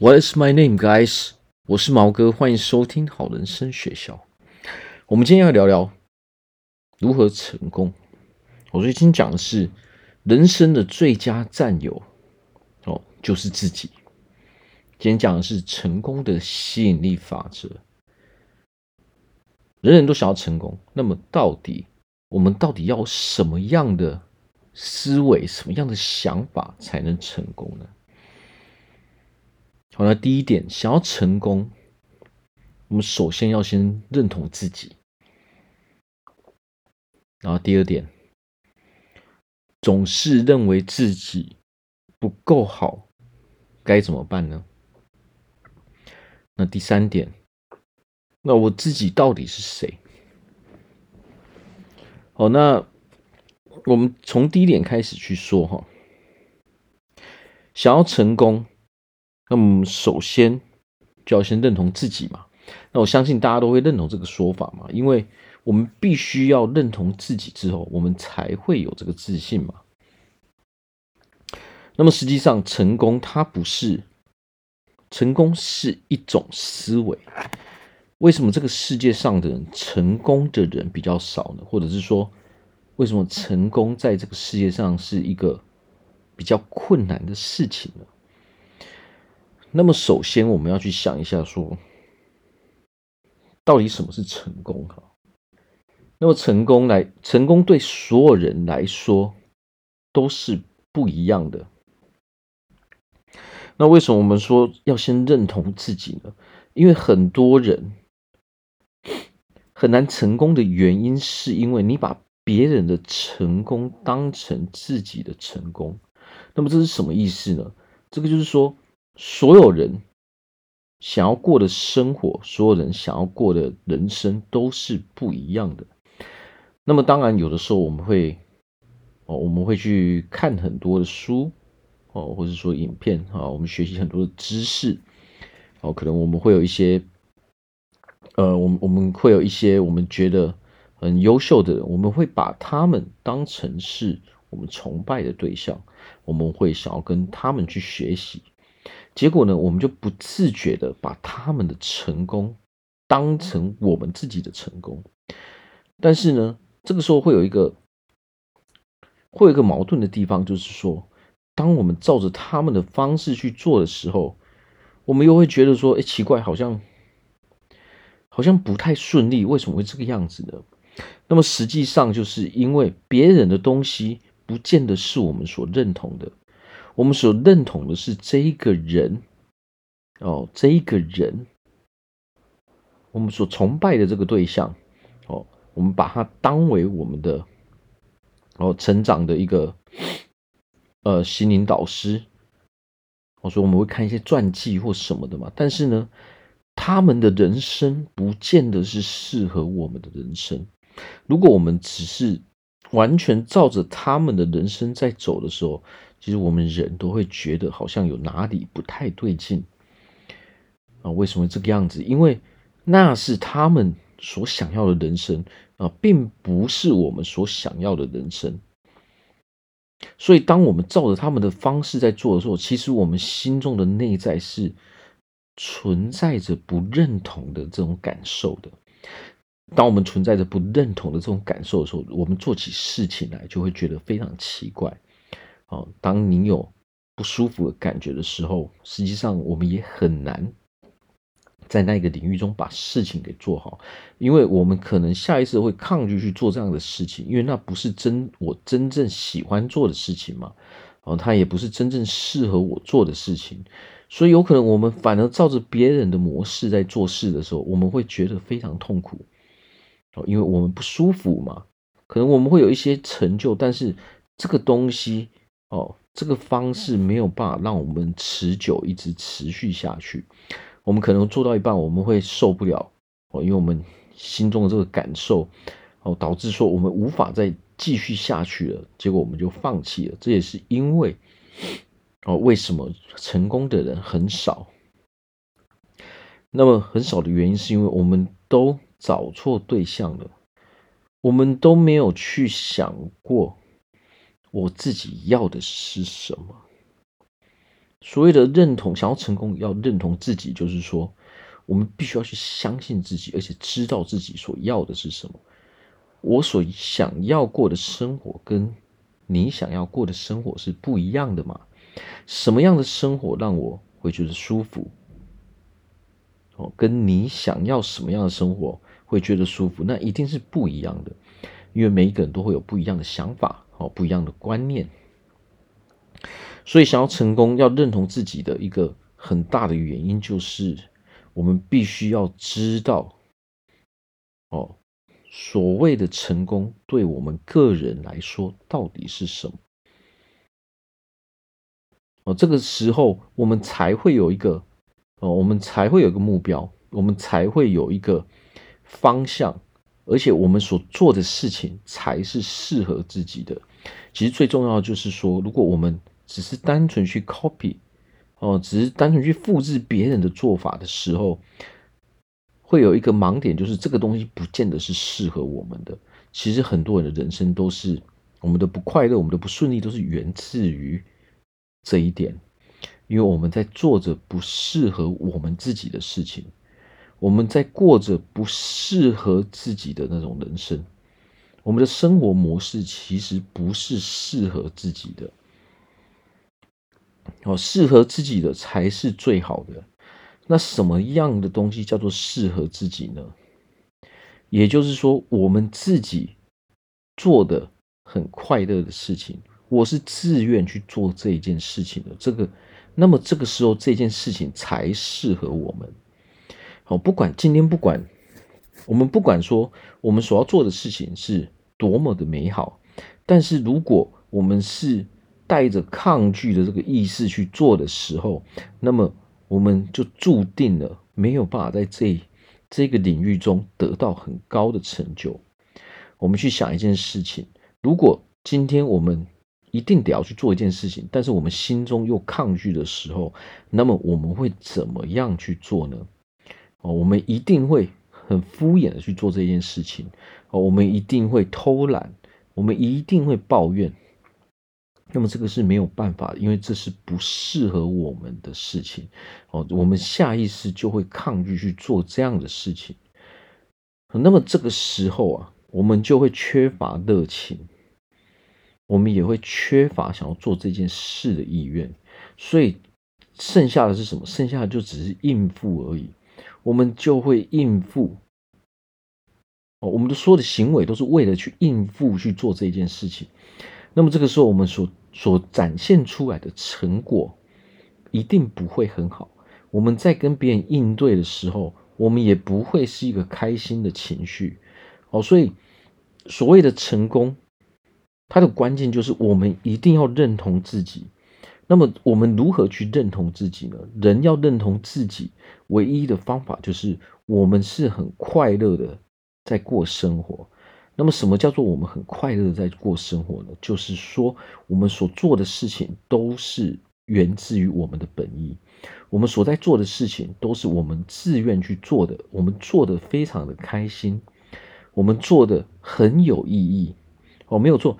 What is my name, guys？我是毛哥，欢迎收听好人生学校。我们今天要聊聊如何成功。我最近讲的是人生的最佳战友哦，就是自己。今天讲的是成功的吸引力法则。人人都想要成功，那么到底我们到底要什么样的思维、什么样的想法才能成功呢？好，那第一点，想要成功，我们首先要先认同自己。然后第二点，总是认为自己不够好，该怎么办呢？那第三点，那我自己到底是谁？好，那我们从第一点开始去说哈，想要成功。那么，首先就要先认同自己嘛。那我相信大家都会认同这个说法嘛，因为我们必须要认同自己之后，我们才会有这个自信嘛。那么，实际上，成功它不是成功是一种思维。为什么这个世界上的人成功的人比较少呢？或者是说，为什么成功在这个世界上是一个比较困难的事情呢？那么，首先我们要去想一下，说到底什么是成功？哈，那么成功来，成功对所有人来说都是不一样的。那为什么我们说要先认同自己呢？因为很多人很难成功的原因，是因为你把别人的成功当成自己的成功。那么这是什么意思呢？这个就是说。所有人想要过的生活，所有人想要过的人生都是不一样的。那么，当然有的时候我们会哦，我们会去看很多的书哦，或者说影片啊，我们学习很多的知识哦，可能我们会有一些呃，我们我们会有一些我们觉得很优秀的人，我们会把他们当成是我们崇拜的对象，我们会想要跟他们去学习。结果呢，我们就不自觉的把他们的成功当成我们自己的成功。但是呢，这个时候会有一个会有一个矛盾的地方，就是说，当我们照着他们的方式去做的时候，我们又会觉得说，哎，奇怪，好像好像不太顺利，为什么会这个样子呢？那么实际上就是因为别人的东西不见得是我们所认同的。我们所认同的是这一个人，哦，这一个人，我们所崇拜的这个对象，哦，我们把他当为我们的，哦，成长的一个，呃，心灵导师。我说我们会看一些传记或什么的嘛，但是呢，他们的人生不见得是适合我们的人生。如果我们只是完全照着他们的人生在走的时候，其实我们人都会觉得好像有哪里不太对劲啊？为什么这个样子？因为那是他们所想要的人生啊，并不是我们所想要的人生。所以，当我们照着他们的方式在做的时候，其实我们心中的内在是存在着不认同的这种感受的。当我们存在着不认同的这种感受的时候，我们做起事情来就会觉得非常奇怪。哦，当你有不舒服的感觉的时候，实际上我们也很难在那个领域中把事情给做好，因为我们可能下意识会抗拒去做这样的事情，因为那不是真我真正喜欢做的事情嘛。哦，它也不是真正适合我做的事情，所以有可能我们反而照着别人的模式在做事的时候，我们会觉得非常痛苦。哦，因为我们不舒服嘛，可能我们会有一些成就，但是这个东西。哦，这个方式没有办法让我们持久一直持续下去。我们可能做到一半，我们会受不了哦，因为我们心中的这个感受哦，导致说我们无法再继续下去了，结果我们就放弃了。这也是因为哦，为什么成功的人很少？那么很少的原因是因为我们都找错对象了，我们都没有去想过。我自己要的是什么？所谓的认同，想要成功，要认同自己，就是说，我们必须要去相信自己，而且知道自己所要的是什么。我所想要过的生活，跟你想要过的生活是不一样的嘛？什么样的生活让我会觉得舒服？哦，跟你想要什么样的生活会觉得舒服，那一定是不一样的，因为每一个人都会有不一样的想法，哦，不一样的观念。所以，想要成功，要认同自己的一个很大的原因，就是我们必须要知道，哦，所谓的成功对我们个人来说到底是什么？哦，这个时候我们才会有一个，哦，我们才会有一个目标，我们才会有一个方向，而且我们所做的事情才是适合自己的。其实最重要的就是说，如果我们只是单纯去 copy，哦，只是单纯去复制别人的做法的时候，会有一个盲点，就是这个东西不见得是适合我们的。其实很多人的人生都是我们的不快乐，我们的不顺利，都是源自于这一点，因为我们在做着不适合我们自己的事情，我们在过着不适合自己的那种人生，我们的生活模式其实不是适合自己的。哦，适合自己的才是最好的。那什么样的东西叫做适合自己呢？也就是说，我们自己做的很快乐的事情，我是自愿去做这一件事情的。这个，那么这个时候这件事情才适合我们。好，不管今天不管我们不管说我们所要做的事情是多么的美好，但是如果我们是带着抗拒的这个意识去做的时候，那么我们就注定了没有办法在这这个领域中得到很高的成就。我们去想一件事情：如果今天我们一定得要去做一件事情，但是我们心中又抗拒的时候，那么我们会怎么样去做呢？哦，我们一定会很敷衍的去做这件事情。哦，我们一定会偷懒，我们一定会抱怨。那么这个是没有办法，因为这是不适合我们的事情哦，我们下意识就会抗拒去做这样的事情。那么这个时候啊，我们就会缺乏热情，我们也会缺乏想要做这件事的意愿，所以剩下的是什么？剩下的就只是应付而已，我们就会应付。哦，我们的所有的行为都是为了去应付去做这件事情。那么这个时候，我们所所展现出来的成果一定不会很好。我们在跟别人应对的时候，我们也不会是一个开心的情绪。哦，所以所谓的成功，它的关键就是我们一定要认同自己。那么我们如何去认同自己呢？人要认同自己，唯一的方法就是我们是很快乐的在过生活。那么，什么叫做我们很快乐的在过生活呢？就是说，我们所做的事情都是源自于我们的本意，我们所在做的事情都是我们自愿去做的，我们做的非常的开心，我们做的很有意义。哦，没有错，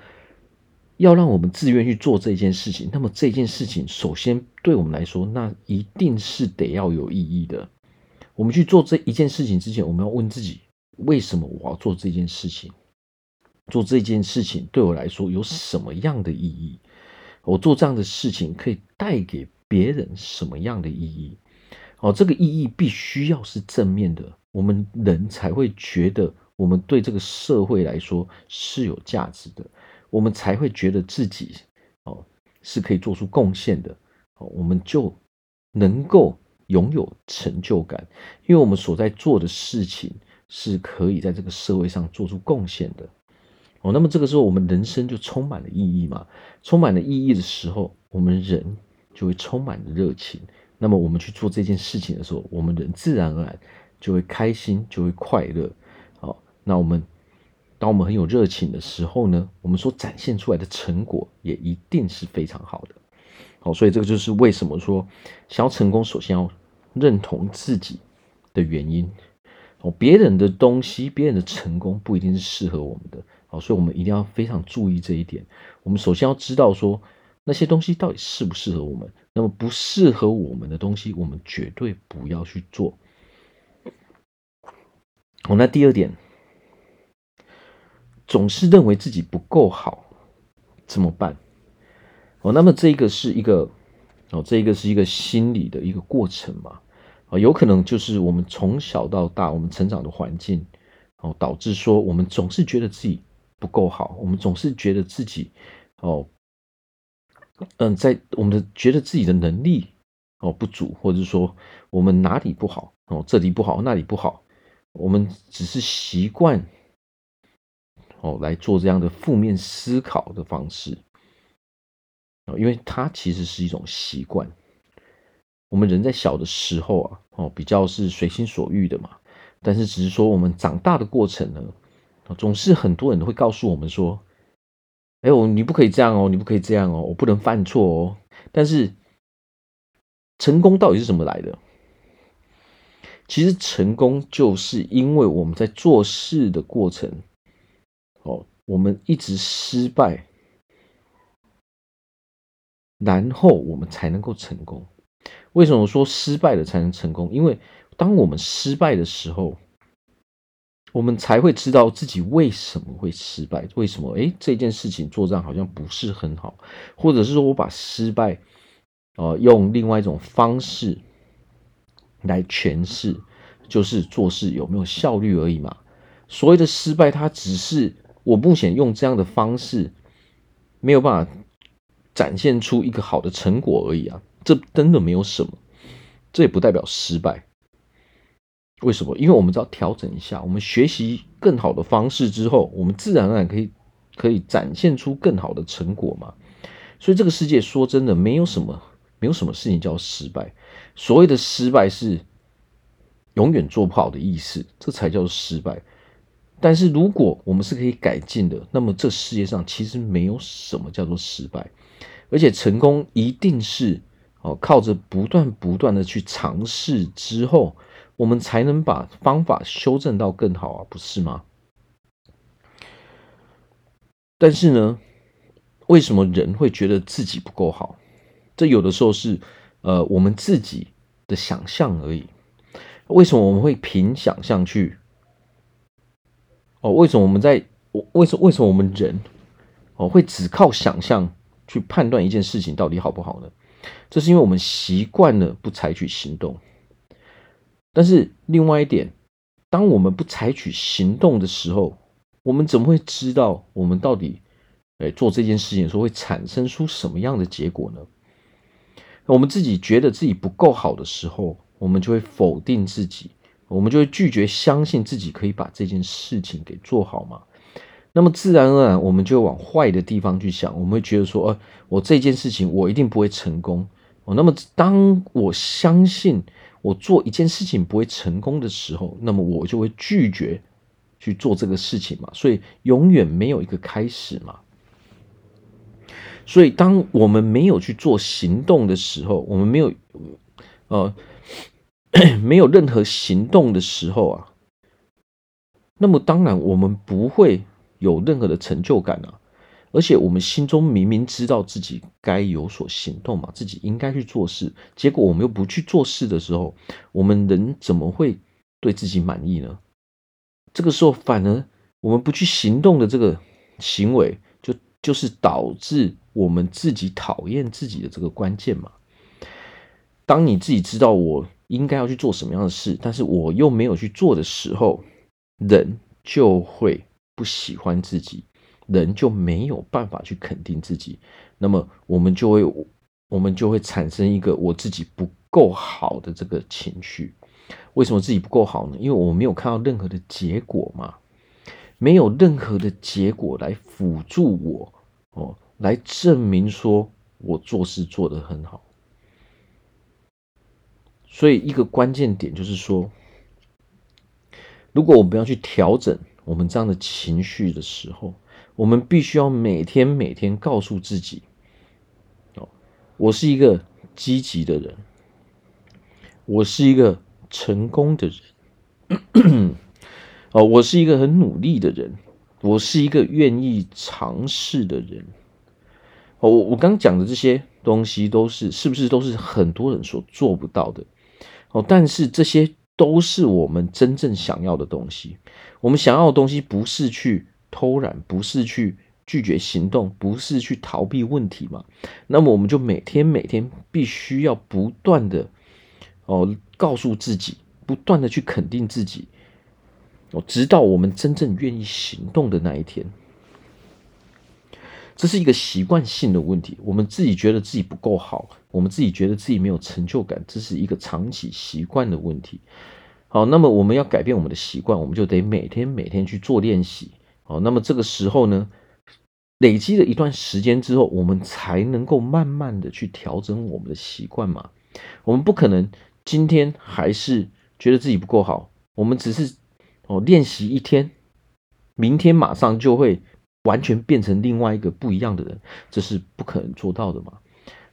要让我们自愿去做这件事情，那么这件事情首先对我们来说，那一定是得要有意义的。我们去做这一件事情之前，我们要问自己：为什么我要做这件事情？做这件事情对我来说有什么样的意义？我做这样的事情可以带给别人什么样的意义？哦，这个意义必须要是正面的，我们人才会觉得我们对这个社会来说是有价值的，我们才会觉得自己哦是可以做出贡献的，哦，我们就能够拥有成就感，因为我们所在做的事情是可以在这个社会上做出贡献的。哦，那么这个时候我们人生就充满了意义嘛？充满了意义的时候，我们人就会充满了热情。那么我们去做这件事情的时候，我们人自然而然就会开心，就会快乐。好，那我们当我们很有热情的时候呢，我们所展现出来的成果也一定是非常好的。好，所以这个就是为什么说想要成功，首先要认同自己的原因。哦，别人的东西，别人的成功不一定是适合我们的。好，所以我们一定要非常注意这一点。我们首先要知道说，那些东西到底适不适合我们，那么不适合我们的东西，我们绝对不要去做。好，那第二点，总是认为自己不够好，怎么办？哦，那么这个是一个，哦，这个是一个心理的一个过程嘛？哦，有可能就是我们从小到大，我们成长的环境，哦，导致说我们总是觉得自己不够好，我们总是觉得自己，哦，嗯，在我们的觉得自己的能力哦不足，或者说我们哪里不好，哦，这里不好，那里不好，我们只是习惯，哦，来做这样的负面思考的方式，哦，因为它其实是一种习惯。我们人在小的时候啊，哦，比较是随心所欲的嘛。但是只是说我们长大的过程呢，总是很多人会告诉我们说：“哎呦，你不可以这样哦，你不可以这样哦，我不能犯错哦。”但是成功到底是怎么来的？其实成功就是因为我们在做事的过程，我们一直失败，然后我们才能够成功。为什么说失败了才能成功？因为当我们失败的时候，我们才会知道自己为什么会失败。为什么？诶，这件事情做这样好像不是很好，或者是说我把失败，呃，用另外一种方式来诠释，就是做事有没有效率而已嘛。所谓的失败，它只是我目前用这样的方式没有办法展现出一个好的成果而已啊。这真的没有什么，这也不代表失败。为什么？因为我们只要调整一下，我们学习更好的方式之后，我们自然而然可以可以展现出更好的成果嘛。所以这个世界说真的，没有什么没有什么事情叫失败。所谓的失败是永远做不好的意思，这才叫失败。但是如果我们是可以改进的，那么这世界上其实没有什么叫做失败，而且成功一定是。哦，靠着不断不断的去尝试之后，我们才能把方法修正到更好啊，不是吗？但是呢，为什么人会觉得自己不够好？这有的时候是呃我们自己的想象而已。为什么我们会凭想象去？哦，为什么我们在？我为什么为什么我们人哦会只靠想象去判断一件事情到底好不好呢？这是因为我们习惯了不采取行动，但是另外一点，当我们不采取行动的时候，我们怎么会知道我们到底，哎，做这件事情的时候会产生出什么样的结果呢？我们自己觉得自己不够好的时候，我们就会否定自己，我们就会拒绝相信自己可以把这件事情给做好嘛。那么自然而然，我们就往坏的地方去想，我们会觉得说，呃，我这件事情我一定不会成功。哦，那么当我相信我做一件事情不会成功的时候，那么我就会拒绝去做这个事情嘛。所以永远没有一个开始嘛。所以当我们没有去做行动的时候，我们没有，呃，没有任何行动的时候啊，那么当然我们不会。有任何的成就感啊，而且我们心中明明知道自己该有所行动嘛，自己应该去做事，结果我们又不去做事的时候，我们人怎么会对自己满意呢？这个时候反而我们不去行动的这个行为，就就是导致我们自己讨厌自己的这个关键嘛。当你自己知道我应该要去做什么样的事，但是我又没有去做的时候，人就会。不喜欢自己，人就没有办法去肯定自己，那么我们就会，我们就会产生一个我自己不够好的这个情绪。为什么自己不够好呢？因为我没有看到任何的结果嘛，没有任何的结果来辅助我哦，来证明说我做事做得很好。所以一个关键点就是说，如果我们要去调整。我们这样的情绪的时候，我们必须要每天每天告诉自己：哦，我是一个积极的人，我是一个成功的人，哦，我是一个很努力的人，我是一个愿意尝试的人。哦，我我刚讲的这些东西都是是不是都是很多人所做不到的？哦，但是这些都是我们真正想要的东西。我们想要的东西不是去偷懒，不是去拒绝行动，不是去逃避问题嘛？那么我们就每天每天必须要不断的哦，告诉自己，不断的去肯定自己哦，直到我们真正愿意行动的那一天。这是一个习惯性的问题，我们自己觉得自己不够好，我们自己觉得自己没有成就感，这是一个长期习惯的问题。好，那么我们要改变我们的习惯，我们就得每天每天去做练习。好，那么这个时候呢，累积了一段时间之后，我们才能够慢慢的去调整我们的习惯嘛。我们不可能今天还是觉得自己不够好，我们只是哦练习一天，明天马上就会。完全变成另外一个不一样的人，这是不可能做到的嘛？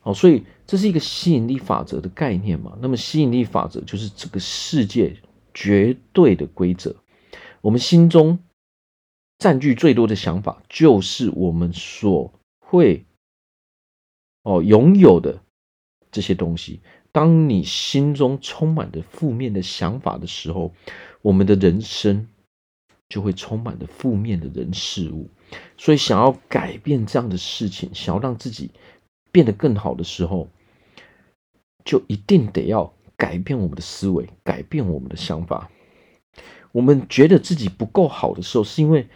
好，所以这是一个吸引力法则的概念嘛。那么吸引力法则就是这个世界绝对的规则。我们心中占据最多的想法，就是我们所会哦拥有的这些东西。当你心中充满着负面的想法的时候，我们的人生就会充满着负面的人事物。所以，想要改变这样的事情，想要让自己变得更好的时候，就一定得要改变我们的思维，改变我们的想法。我们觉得自己不够好的时候，是因为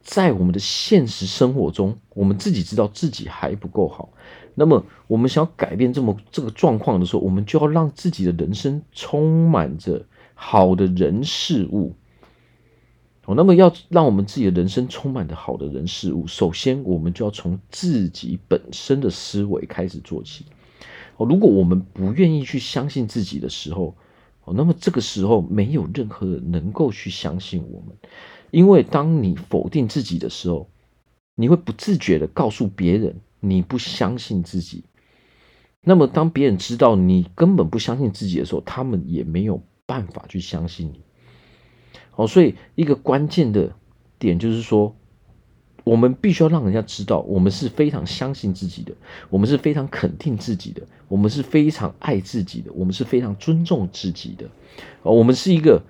在我们的现实生活中，我们自己知道自己还不够好。那么，我们想要改变这么这个状况的时候，我们就要让自己的人生充满着好的人事物。那么要让我们自己的人生充满着好的人事物，首先我们就要从自己本身的思维开始做起。哦，如果我们不愿意去相信自己的时候，哦，那么这个时候没有任何人能够去相信我们，因为当你否定自己的时候，你会不自觉地告诉别人你不相信自己。那么当别人知道你根本不相信自己的时候，他们也没有办法去相信你。哦，所以一个关键的点就是说，我们必须要让人家知道，我们是非常相信自己的，我们是非常肯定自己的，我们是非常爱自己的，我们是非常尊重自己的。哦，我们是一个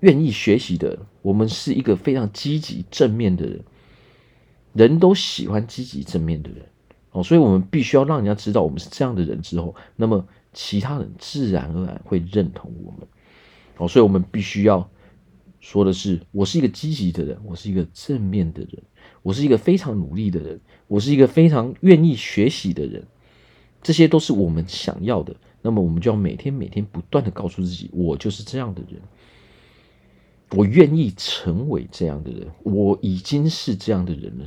愿意学习的，我们是一个非常积极正面的人。人都喜欢积极正面的人。哦，所以我们必须要让人家知道我们是这样的人之后，那么其他人自然而然会认同我们。哦，所以我们必须要。说的是，我是一个积极的人，我是一个正面的人，我是一个非常努力的人，我是一个非常愿意学习的人，这些都是我们想要的。那么，我们就要每天每天不断的告诉自己，我就是这样的人，我愿意成为这样的人，我已经是这样的人了。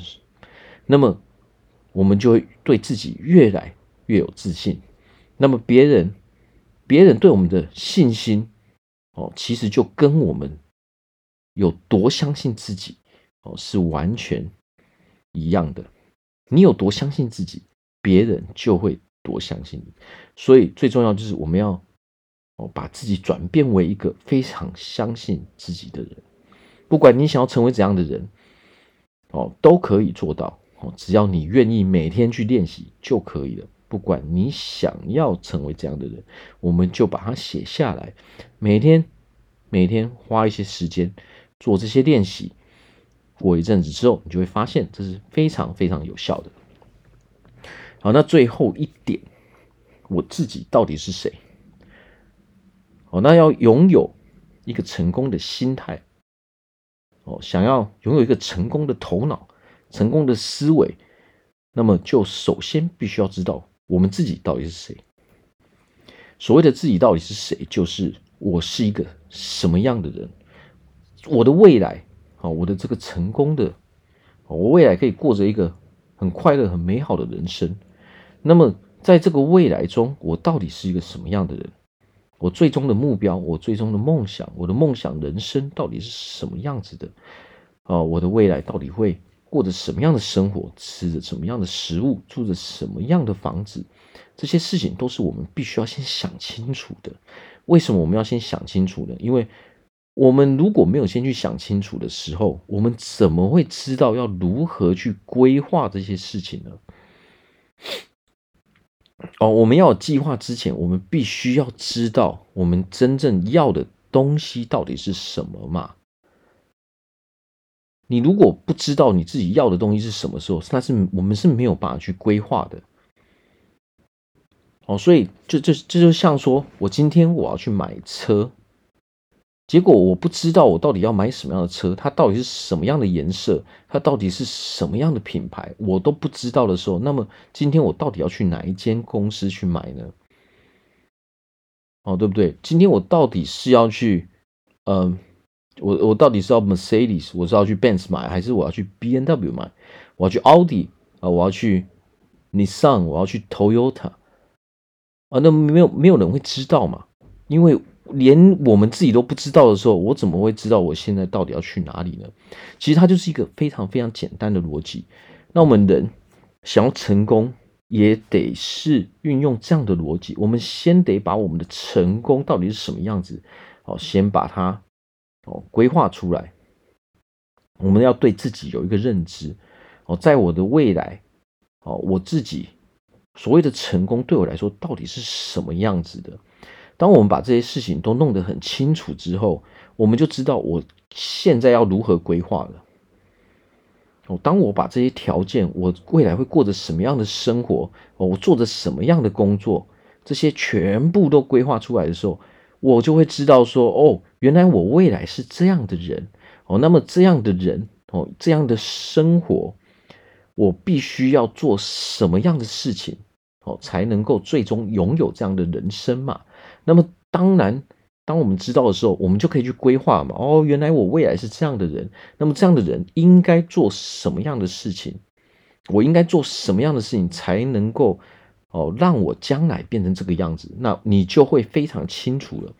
那么，我们就会对自己越来越有自信。那么，别人，别人对我们的信心，哦，其实就跟我们。有多相信自己哦，是完全一样的。你有多相信自己，别人就会多相信你。所以最重要就是我们要哦，把自己转变为一个非常相信自己的人。不管你想要成为怎样的人哦，都可以做到哦。只要你愿意每天去练习就可以了。不管你想要成为这样的人，我们就把它写下来，每天每天花一些时间。做这些练习，过一阵子之后，你就会发现这是非常非常有效的。好，那最后一点，我自己到底是谁？哦，那要拥有一个成功的心态，哦，想要拥有一个成功的头脑、成功的思维，那么就首先必须要知道我们自己到底是谁。所谓的自己到底是谁，就是我是一个什么样的人。我的未来，啊，我的这个成功的，我未来可以过着一个很快乐、很美好的人生。那么，在这个未来中，我到底是一个什么样的人？我最终的目标，我最终的梦想，我的梦想人生到底是什么样子的？啊，我的未来到底会过着什么样的生活？吃着什么样的食物？住着什么样的房子？这些事情都是我们必须要先想清楚的。为什么我们要先想清楚呢？因为我们如果没有先去想清楚的时候，我们怎么会知道要如何去规划这些事情呢？哦，我们要有计划之前，我们必须要知道我们真正要的东西到底是什么嘛？你如果不知道你自己要的东西是什么时候，那是我们是没有办法去规划的。哦，所以就就这就像说，我今天我要去买车。结果我不知道我到底要买什么样的车，它到底是什么样的颜色，它到底是什么样的品牌，我都不知道的时候，那么今天我到底要去哪一间公司去买呢？哦，对不对？今天我到底是要去，嗯、我我到底是要 Mercedes，我是要去 Benz 买，还是我要去 B N W 买？我要去奥迪啊，我要去 Nissan，我要去 Toyota 啊？那没有没有人会知道嘛？因为。连我们自己都不知道的时候，我怎么会知道我现在到底要去哪里呢？其实它就是一个非常非常简单的逻辑。那我们人想要成功，也得是运用这样的逻辑。我们先得把我们的成功到底是什么样子，哦，先把它哦规划出来。我们要对自己有一个认知，哦，在我的未来，哦，我自己所谓的成功对我来说到底是什么样子的？当我们把这些事情都弄得很清楚之后，我们就知道我现在要如何规划了。哦，当我把这些条件，我未来会过着什么样的生活，哦，我做着什么样的工作，这些全部都规划出来的时候，我就会知道说，哦，原来我未来是这样的人，哦，那么这样的人，哦，这样的生活，我必须要做什么样的事情，哦，才能够最终拥有这样的人生嘛。那么当然，当我们知道的时候，我们就可以去规划嘛。哦，原来我未来是这样的人，那么这样的人应该做什么样的事情？我应该做什么样的事情才能够哦让我将来变成这个样子？那你就会非常清楚了。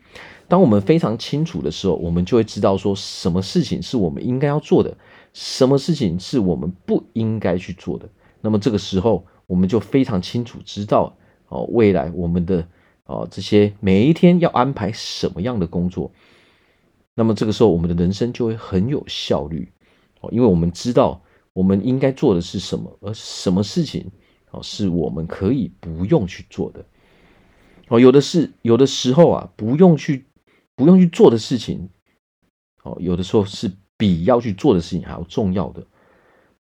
当我们非常清楚的时候，我们就会知道说什么事情是我们应该要做的，什么事情是我们不应该去做的。那么这个时候，我们就非常清楚知道哦，未来我们的。哦，这些每一天要安排什么样的工作，那么这个时候我们的人生就会很有效率哦，因为我们知道我们应该做的是什么，而什么事情哦是我们可以不用去做的哦，有的是有的时候啊不用去不用去做的事情哦，有的时候是比要去做的事情还要重要的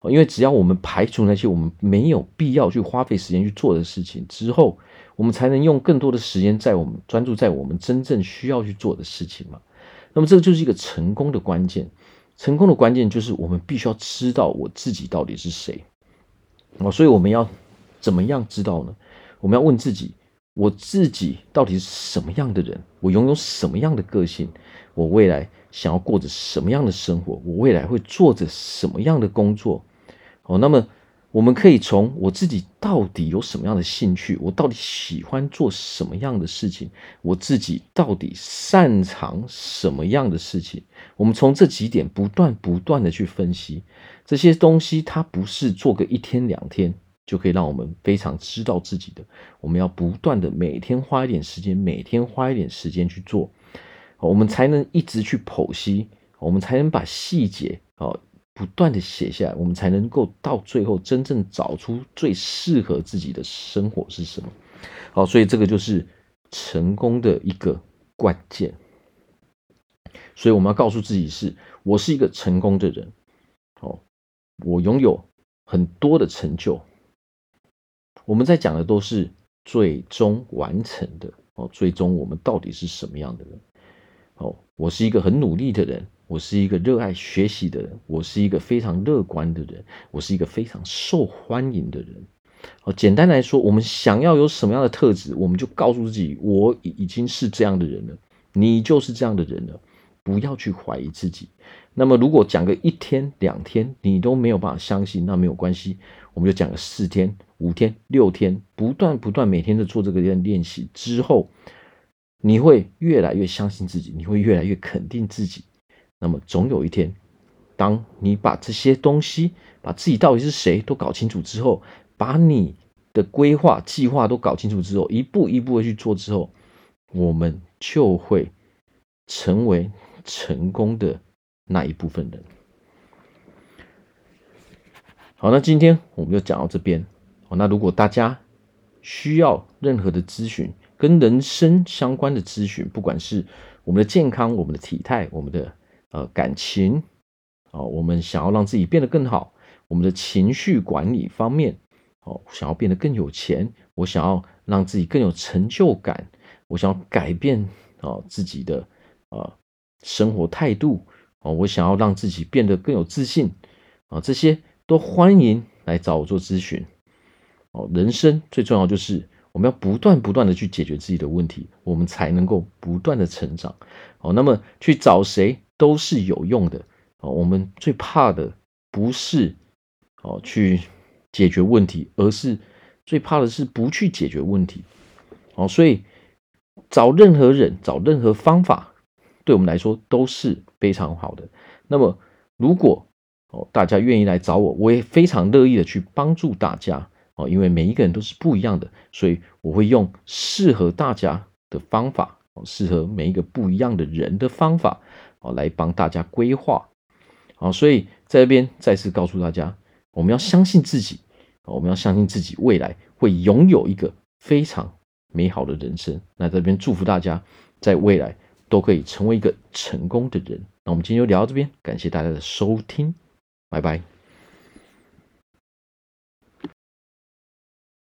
哦，因为只要我们排除那些我们没有必要去花费时间去做的事情之后。我们才能用更多的时间在我们专注在我们真正需要去做的事情嘛。那么这个就是一个成功的关键。成功的关键就是我们必须要知道我自己到底是谁。哦，所以我们要怎么样知道呢？我们要问自己：我自己到底是什么样的人？我拥有什么样的个性？我未来想要过着什么样的生活？我未来会做着什么样的工作？哦，那么。我们可以从我自己到底有什么样的兴趣，我到底喜欢做什么样的事情，我自己到底擅长什么样的事情，我们从这几点不断不断的去分析这些东西，它不是做个一天两天就可以让我们非常知道自己的，我们要不断的每天花一点时间，每天花一点时间去做，我们才能一直去剖析，我们才能把细节啊。不断的写下来，我们才能够到最后真正找出最适合自己的生活是什么。好，所以这个就是成功的一个关键。所以我们要告诉自己是：我是一个成功的人。哦，我拥有很多的成就。我们在讲的都是最终完成的。哦，最终我们到底是什么样的人？哦，我是一个很努力的人。我是一个热爱学习的人，我是一个非常乐观的人，我是一个非常受欢迎的人。哦，简单来说，我们想要有什么样的特质，我们就告诉自己，我已经是这样的人了。你就是这样的人了，不要去怀疑自己。那么，如果讲个一天两天，你都没有办法相信，那没有关系，我们就讲个四天、五天、六天，不断不断，每天都做这个练练习之后，你会越来越相信自己，你会越来越肯定自己。那么总有一天，当你把这些东西，把自己到底是谁都搞清楚之后，把你的规划计划都搞清楚之后，一步一步的去做之后，我们就会成为成功的那一部分人。好，那今天我们就讲到这边。好，那如果大家需要任何的咨询，跟人生相关的咨询，不管是我们的健康、我们的体态、我们的呃感情，哦，我们想要让自己变得更好，我们的情绪管理方面，哦，想要变得更有钱，我想要让自己更有成就感，我想要改变哦自己的呃生活态度，哦，我想要让自己变得更有自信，啊，这些都欢迎来找我做咨询。哦，人生最重要就是我们要不断不断的去解决自己的问题，我们才能够不断的成长。哦，那么去找谁都是有用的。哦，我们最怕的不是哦去解决问题，而是最怕的是不去解决问题。哦，所以找任何人，找任何方法，对我们来说都是非常好的。那么如果哦大家愿意来找我，我也非常乐意的去帮助大家。哦，因为每一个人都是不一样的，所以我会用适合大家的方法，适合每一个不一样的人的方法，哦，来帮大家规划。好，所以在这边再次告诉大家，我们要相信自己，我们要相信自己未来会拥有一个非常美好的人生。那这边祝福大家在未来都可以成为一个成功的人。那我们今天就聊到这边，感谢大家的收听，拜拜。